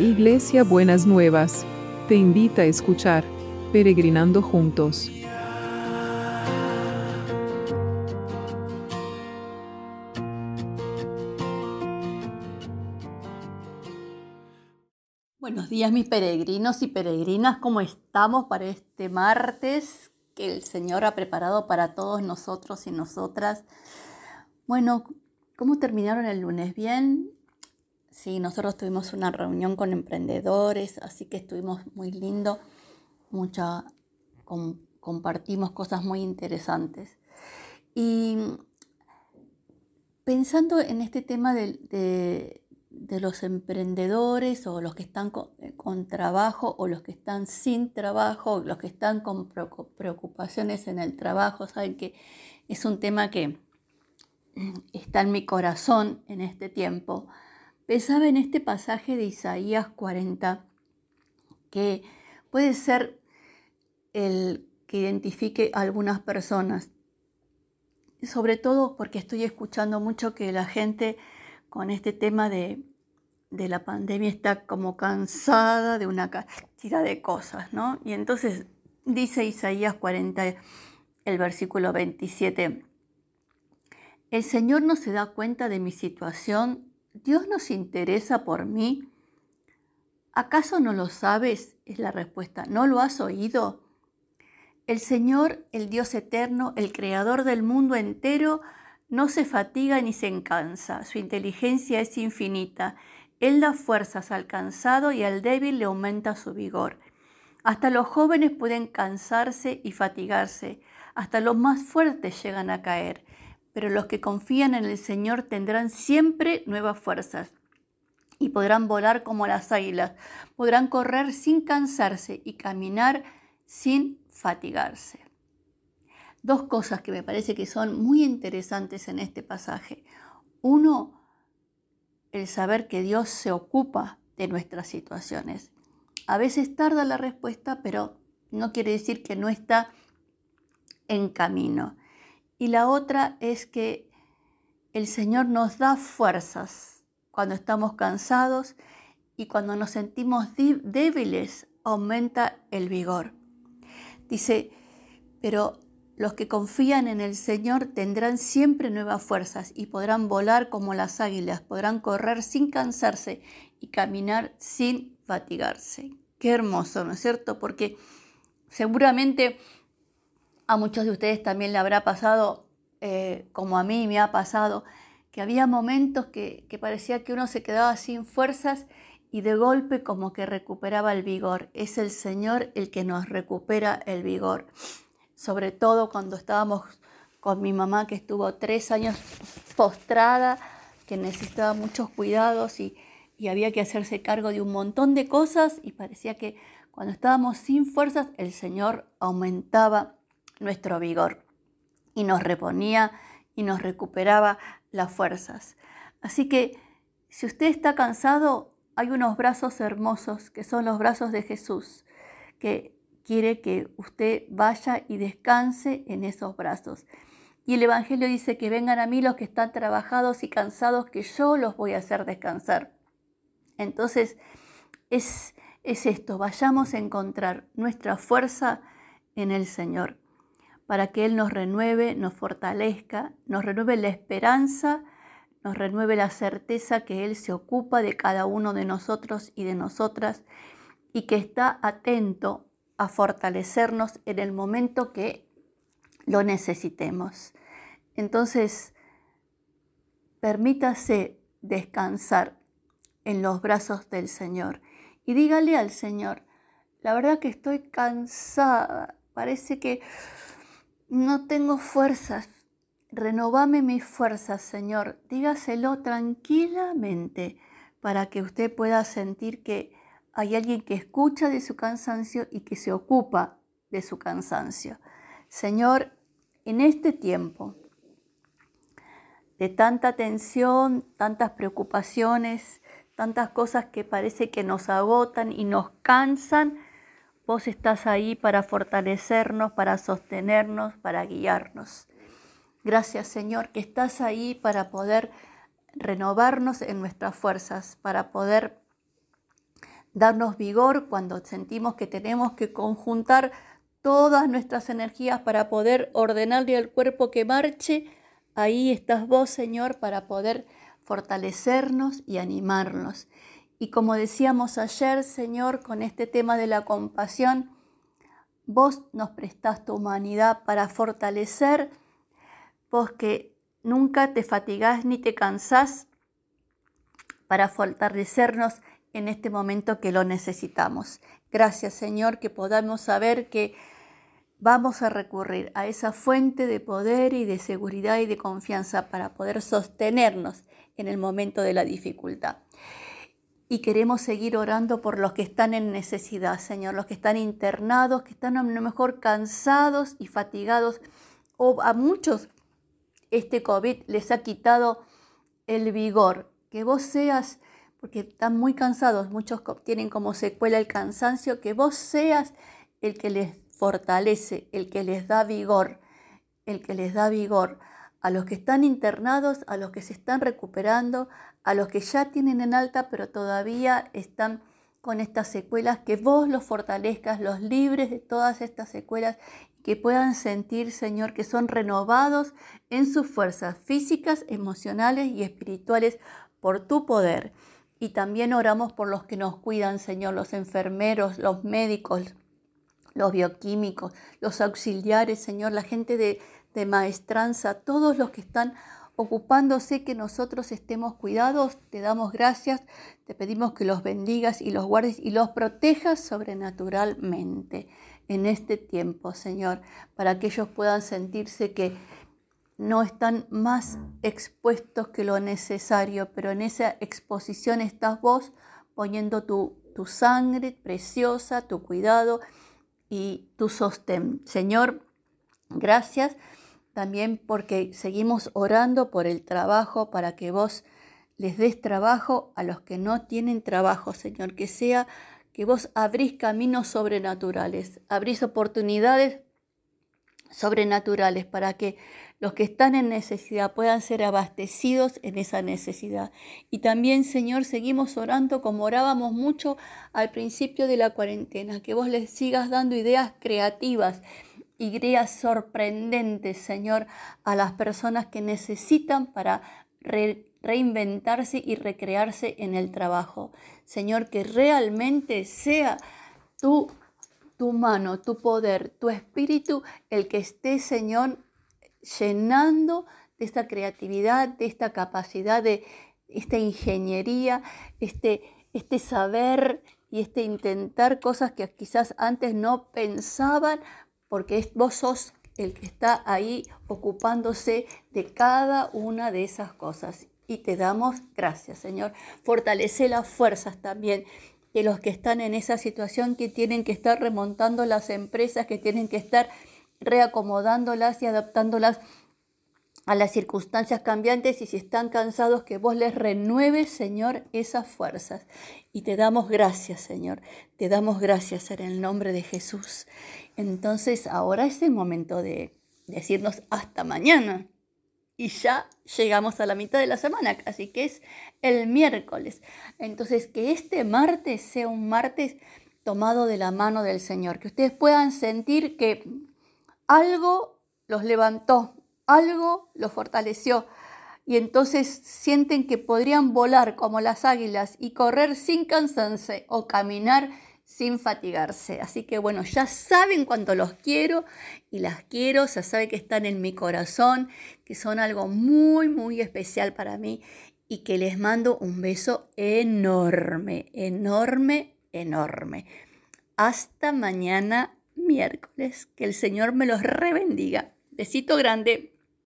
Iglesia Buenas Nuevas, te invita a escuchar Peregrinando Juntos. Buenos días mis peregrinos y peregrinas, ¿cómo estamos para este martes que el Señor ha preparado para todos nosotros y nosotras? Bueno, ¿cómo terminaron el lunes? ¿Bien? Sí, nosotros tuvimos una reunión con emprendedores, así que estuvimos muy lindo, mucha, compartimos cosas muy interesantes. Y pensando en este tema de, los emprendedores o los que están con, con, trabajo o los que están sin trabajo, los que están con preocupaciones en el trabajo, saben que es un tema que está en mi corazón en este tiempo Pensaba en este pasaje de Isaías 40, que puede ser el que identifique a algunas personas, sobre todo porque estoy escuchando mucho que la gente con este tema de, de la pandemia está como cansada de una cantidad de cosas, ¿no? Y entonces dice Isaías 40, el versículo 27, el Señor no se da cuenta de mi situación ¿Dios nos interesa por mí? ¿Acaso no lo sabes? Es la respuesta. ¿No lo has oído? El Señor, el Dios eterno, el creador del mundo entero, no se fatiga ni se cansa. Su inteligencia es infinita. Él da fuerzas al cansado y al débil le aumenta su vigor. Hasta los jóvenes pueden cansarse y fatigarse. Hasta los más fuertes llegan a caer pero los que confían en el Señor tendrán siempre nuevas fuerzas y podrán volar como las águilas, podrán correr sin cansarse y caminar sin fatigarse. Dos cosas que me parece que son muy interesantes en este pasaje. Uno, el saber que Dios se ocupa de nuestras situaciones. A veces tarda la respuesta, pero no quiere decir que no está en camino. Y la otra es que el Señor nos da fuerzas cuando estamos cansados y cuando nos sentimos débiles aumenta el vigor. Dice, pero los que confían en el Señor tendrán siempre nuevas fuerzas y podrán volar como las águilas, podrán correr sin cansarse y caminar sin fatigarse. Qué hermoso, ¿no es cierto? Porque seguramente a muchos de ustedes también le habrá pasado, eh, como a mí me ha pasado, que había momentos que, parecía que uno se quedaba sin fuerzas y de golpe como que recuperaba el vigor. Es el Señor el que nos recupera el vigor. Sobre todo cuando estábamos con mi mamá que estuvo tres años postrada, que necesitaba muchos cuidados y, y había que hacerse cargo de un montón de cosas y parecía que cuando estábamos sin fuerzas el Señor aumentaba nuestro vigor y nos reponía y nos recuperaba las fuerzas. Así que si usted está cansado, hay unos brazos hermosos que son los brazos de Jesús, que quiere que usted vaya y descanse en esos brazos. Y el Evangelio dice que vengan a mí los que están trabajados y cansados, que yo los voy a hacer descansar. Entonces, es, es esto, vayamos a encontrar nuestra fuerza en el Señor para que Él nos renueve, nos fortalezca, nos renueve la esperanza, nos renueve la certeza que Él se ocupa de cada uno de nosotros y de nosotras y que está atento a fortalecernos en el momento que lo necesitemos. Entonces, permítase descansar en los brazos del Señor y dígale al Señor, la verdad que estoy cansada, parece que no tengo fuerzas. Renovame mis fuerzas, Señor. Dígaselo tranquilamente para que usted pueda sentir que hay alguien que escucha de su cansancio y que se ocupa de su cansancio. Señor, en este tiempo de tanta tensión, tantas preocupaciones, tantas cosas que parece que nos agotan y nos cansan, Vos estás ahí para fortalecernos, para sostenernos, para guiarnos. Gracias Señor que estás ahí para poder renovarnos en nuestras fuerzas, para poder darnos vigor cuando sentimos que tenemos que conjuntar todas nuestras energías para poder ordenarle al cuerpo que marche. Ahí estás vos, Señor, para poder fortalecernos y animarnos. Y como decíamos ayer, Señor, con este tema de la compasión, vos nos prestás tu humanidad para fortalecer, vos que nunca te fatigás ni te cansás para fortalecernos en este momento que lo necesitamos. Gracias Señor que podamos saber que vamos a recurrir a esa fuente de poder y de seguridad y de confianza para poder sostenernos en el momento de la dificultad. Y queremos seguir orando por los que están en necesidad, Señor, los que están internados, que están a lo mejor cansados y fatigados, o a muchos este COVID les ha quitado el vigor. Que vos seas, porque están muy cansados, muchos tienen como secuela el cansancio, que vos seas el que les fortalece, el que les da vigor, el que les da vigor a los que están internados, a los que se están recuperando, a los que ya tienen en alta pero todavía están con estas secuelas, que vos los fortalezcas, los libres de todas estas secuelas, que puedan sentir, Señor, que son renovados en sus fuerzas físicas, emocionales y espirituales por tu poder. Y también oramos por los que nos cuidan, Señor, los enfermeros, los médicos, los bioquímicos, los auxiliares, Señor, la gente de, de maestranza, todos los que están ocupándose que nosotros estemos cuidados. Te damos gracias, te pedimos que los bendigas y los guardes y los protejas sobrenaturalmente en este tiempo, Señor, para que ellos puedan sentirse que no están más expuestos que lo necesario, pero en esa exposición estás vos poniendo tu, tu sangre preciosa, tu cuidado y tu sostén. Señor, gracias también porque seguimos orando por el trabajo para que vos les des trabajo a los que no tienen trabajo, Señor, que sea que vos abrís caminos sobrenaturales, abrís oportunidades sobrenaturales para que los que están en necesidad puedan ser abastecidos en esa necesidad. Y también, Señor, seguimos orando como orábamos mucho al principio de la cuarentena, que vos les sigas dando ideas creativas ideas sorprendentes, Señor, a las personas que necesitan para reinventarse y recrearse en el trabajo. Señor, que realmente sea tu, tu mano, tu poder, tu espíritu el que esté, Señor, llenando de esta creatividad, de esta capacidad, de esta ingeniería, este, este saber y este intentar cosas que quizás antes no pensaban porque vos sos el que está ahí ocupándose de cada una de esas cosas. Y te damos gracias, Señor. Fortalece las fuerzas también de los que están en esa situación, que tienen que estar remontando las empresas, que tienen que estar reacomodándolas y adaptándolas a las circunstancias cambiantes y si están cansados, que vos les renueves, Señor, esas fuerzas. Y te damos gracias, Señor. Te damos gracias en el nombre de Jesús. Entonces ahora es el momento de decirnos hasta mañana. Y ya llegamos a la mitad de la semana, así que es el miércoles. Entonces que este martes sea un martes tomado de la mano del Señor, que ustedes puedan sentir que algo los levantó, algo los fortaleció. Y entonces sienten que podrían volar como las águilas y correr sin cansarse o caminar sin fatigarse. Así que bueno, ya saben cuánto los quiero y las quiero, ya saben que están en mi corazón, que son algo muy, muy especial para mí y que les mando un beso enorme, enorme, enorme. Hasta mañana miércoles. Que el Señor me los rebendiga. Besito grande.